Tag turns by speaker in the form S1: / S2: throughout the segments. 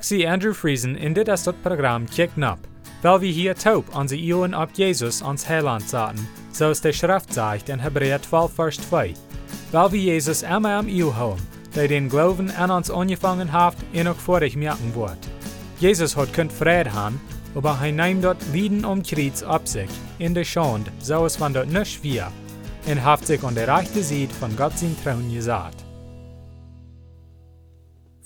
S1: Zie Andrew Friesen in dit is dat programma Kick Nap, weil wir hier taub an sie Ioen ab Jesus ans Heiland zaten, so es der Schrift sagt in Hebräer 12, Vers 2. Weil wir Jesus immer am Io haben, der den Glauben an uns angefangen hat, ihn auch vor ich merken wird. Jesus hat könnt Frieden haben, aber er nimmt dort Lieden um Kreuz ab sich, in der Schande, so es von dort nicht wir, und hat sich an der rechten Seite von Gott sein Trauen gesagt.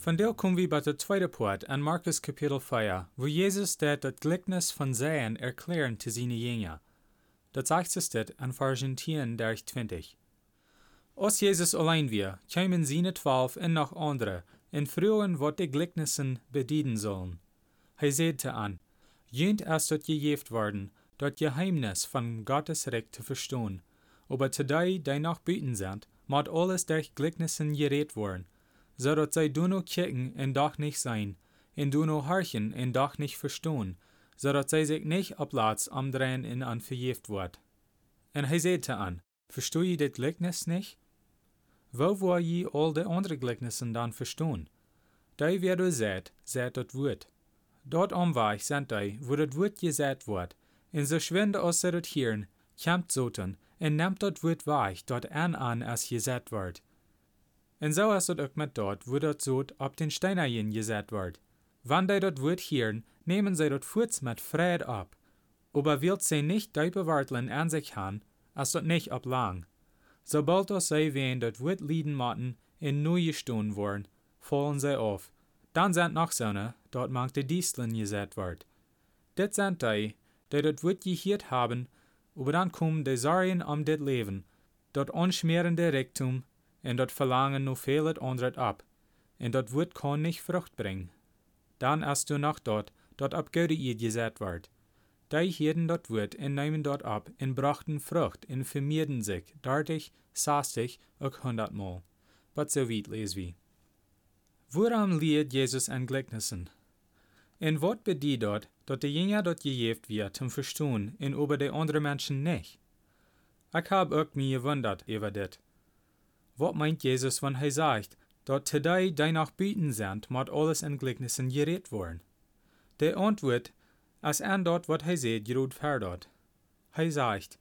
S1: Von der kommen wir bei der zweiten Part an Markus Kapitel 4, wo Jesus der das Gleichnis von Säen erklären zu seinen Jünger. Das sagt es dort an Versen 10 durch 20. Als Jesus allein wir, kämen seine zwölf und noch andere, in frühen, wat die Gleichnissen bedienen sollen. Er sagte an, Jönt erst dort gejeft worden, dort Geheimnis von Gottes Recht zu verstehen. Aber zu die, die noch büten sind, mod alles durch Gleichnissen geredet worden, so dat zij du no kicken en doch nicht sein, en du no harchen en doch nicht verstehen, so dat zij sich nicht op Platz amdrehen en an verjeft wordt. En hij sagte an, verstoe je dit Gleichnis nicht? Wo wo je all de andere Gleichnissen dann verstehen? Die wer du seht, seht dat Wort. Dort omweg sind die, wo dat Wort gesagt wordt, en so schwinde aus dat Hirn, kämmt zoten, en nimmt dat Wort weich, dort an an, als gesagt wordt. En so is het ook met dort, wo dat zoot op den Steinerjen gezet wordt. Wann die dat Wort hören, nehmen sie dort furz mit Fried ab. Aber wird sie nicht die bewarteln an sich haben, als dort nicht ab lang. Sobald das sie wen dort Wort lieden matten, in neue Stunden worden, fallen sie auf. Dann sind noch Sonne, dort mag die Disteln geset wird. Dit sind die, die dort Wort gehört haben, aber dann kommen die Sorgen um dit Leben, dort unschmerende Rektum, en dat verlangen nu veel het ab, en dat woord kan nicht Frucht bringen. Dann als du noch dort, dort ab ihr gesät ward. Die hielden dort Wort en nehmen dort ab, en brachten Frucht, en vermehrden sich, dartig, sastig, auch hundertmal. But so weit les wie. Woran lehrt Jesus an Gleichnissen? En wat bedie dort, dat de Jünger dort gejeft wird zum Verstehen, en über de andere Menschen nicht? Ich hab auch mir gewundert über dit. Wat meint Jesus, wenn er sagt, dat today die noch bieten sind, moet alles in Gleichnissen geredet worden? Der antwoord, als an dort, wat hij zei, gerud verdort. Hij sagt,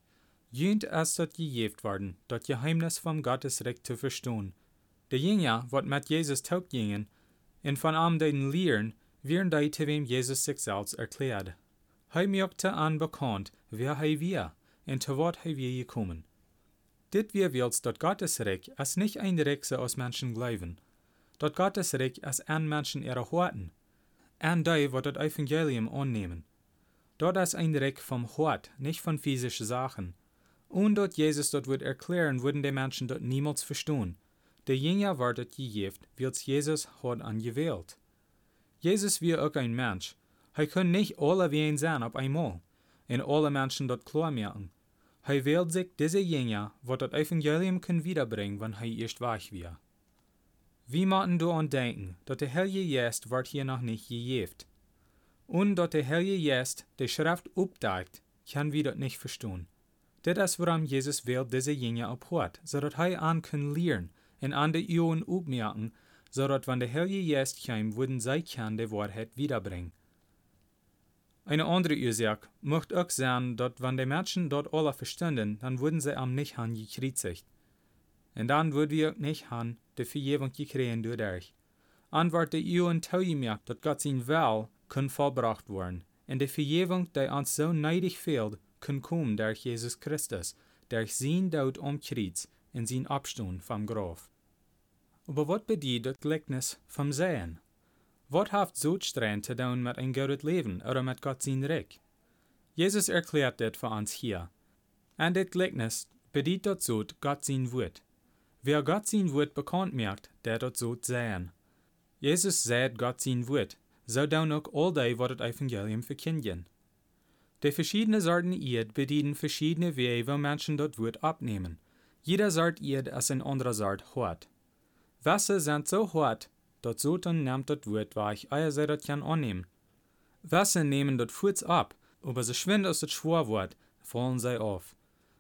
S1: Jünt es dort gejeft worden, dat Geheimnis vom Gottesrecht zu verstehen. De Jünger, wat mit Jesus taub gingen, en von am den Lehren, wären die, zu wem Jesus sich selbst erklärt. Hij machte an bekannt, wer hij wir, en zu wat hij wir gekommen. Dit wils dat Gottes Reich als nicht ein Reich aus Menschen glauben. Dat Gottes Reich als an Menschen ihre Horten. An die, wat das Evangelium annehmen. Dort ist ein Reich vom Hort, nicht von physischen Sachen. Und dort Jesus dort wird erklären, würden die Menschen dort niemals verstehen. Der Jünger war dort gejeft, wils Jesus hat angewählt. Jesus wie auch ein Mensch. Er kann nicht alle wie ein sein auf einmal. Und alle Menschen dort klar merken. Hij wählt sich diese Jünger, wat das Evangelium können wiederbringen, wenn hij erst weich wird. Wie machten du an denken, dat der Heilige Geist wird hier noch nicht gejeft. Und dat der Heilige Geist die Schrift updeckt, kann wir das nicht verstehen. Das ist, warum Jesus will diese Jünger abhört, so dass er an können lernen und an die Ohren upmerken, so dass wenn der Heilige Geist kommt, würden sie kann die Wahrheit wiederbringen. Eine andere Ursache möchte auch sein, dass wenn die Menschen dort alle verstanden, dann würden sie am nicht han gekriegt. Und dann würden wir auch nicht han die Vergebung gekriegen dadurch. Antwort der Juden taugemerkt, dass Gott sein Will kann vollbracht werden. Und die Vergebung, die uns so neidig fehlt, kann kommen durch Jesus Christus, durch sein Tod am Kreuz und sein Abstand vom Grab. Aber was bedeutet das Gleichnis vom Sehen? Heeft zoetstrijn te doen met een goed leven oder met Gott zijn Reich? Jesus erklärt dit für uns hier. En dit gelijknis bedient dat zoet Gott zijn woord. Wer Gott zijn woord bekannt merkt, der dat zoet zijn. Jesus sagt Gott sein Wort, so dann auch all die, wat het Evangelium verkündigen. Die verschiedenen Sorten Erd bedienen verschiedene Wege, wo Menschen dort Wort abnehmen. Jeder Sort Erd ist ein anderer Sort hart. Wasser sind so hart, dat Sultan nimmt dat Wort weich, eier sei dat kann annehmen. Wasser nehmen dat Furz ab, aber so schwind aus dat Schworwort, fallen sie auf.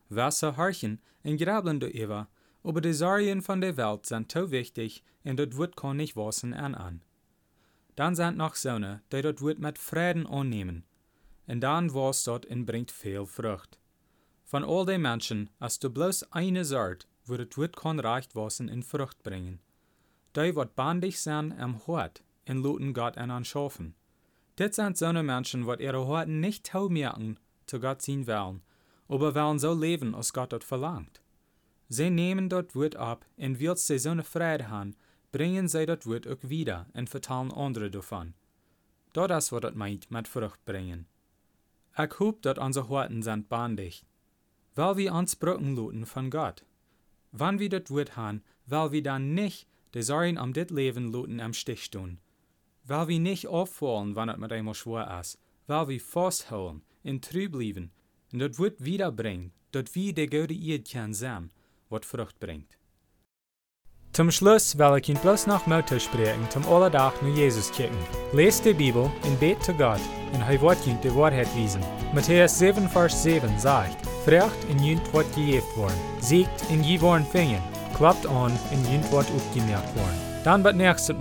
S1: Wasser harchen en grabeln do Eva, aber die Sorgen von der Welt sind so wichtig, und dat Wort kann nicht wassen an an. dann sind noch Sonne, die dat Wort mit Frieden annehmen. En dan was dort en bringt veel Frucht. Von all den Menschen, als du bloß eine wo das Wort kann reicht wassen in Frucht bringen. Die, wat bandig sind am Hort, en luten Gott an anschaffen. Dit sind so Menschen, wat ihre Horten nicht taumerken zu Gott zien wollen, aber wollen so leben, als Gott dort verlangt. Sie nehmen dort Wort ab, und wird sie so eine Freude haben, bringen sie dort Wort auch wieder und vertalen andere davon. Das ist, was das meint mit Frucht bringen. Ich hoop dat onze Horten sind bandig. Weil wir uns brücken luten von Gott. Wann wir das Wort haben, weil wir dann nicht die Sorgen um dit Leben luten am Stich tun. Weil wir nicht auffallen, wann es mit einmal schwer ist. Weil wir festhalten, in trüb bleiben, und das Wort wiederbringen, dat wir der gute Eid kann sein, wat Frucht bringt. Zum Schluss will ich Ihnen bloß noch Mutter sprechen, zum Alledach nur Jesus kicken. Lest die Bibel und bet zu Gott, und er wird Ihnen die Wahrheit wiesen. Matthäus 7, Vers 7 sagt, Frecht in jünt wird gejeft worden, siegt in je fingen, klappt an in jünt wird aufgemerkt worden. Dann wird nächstes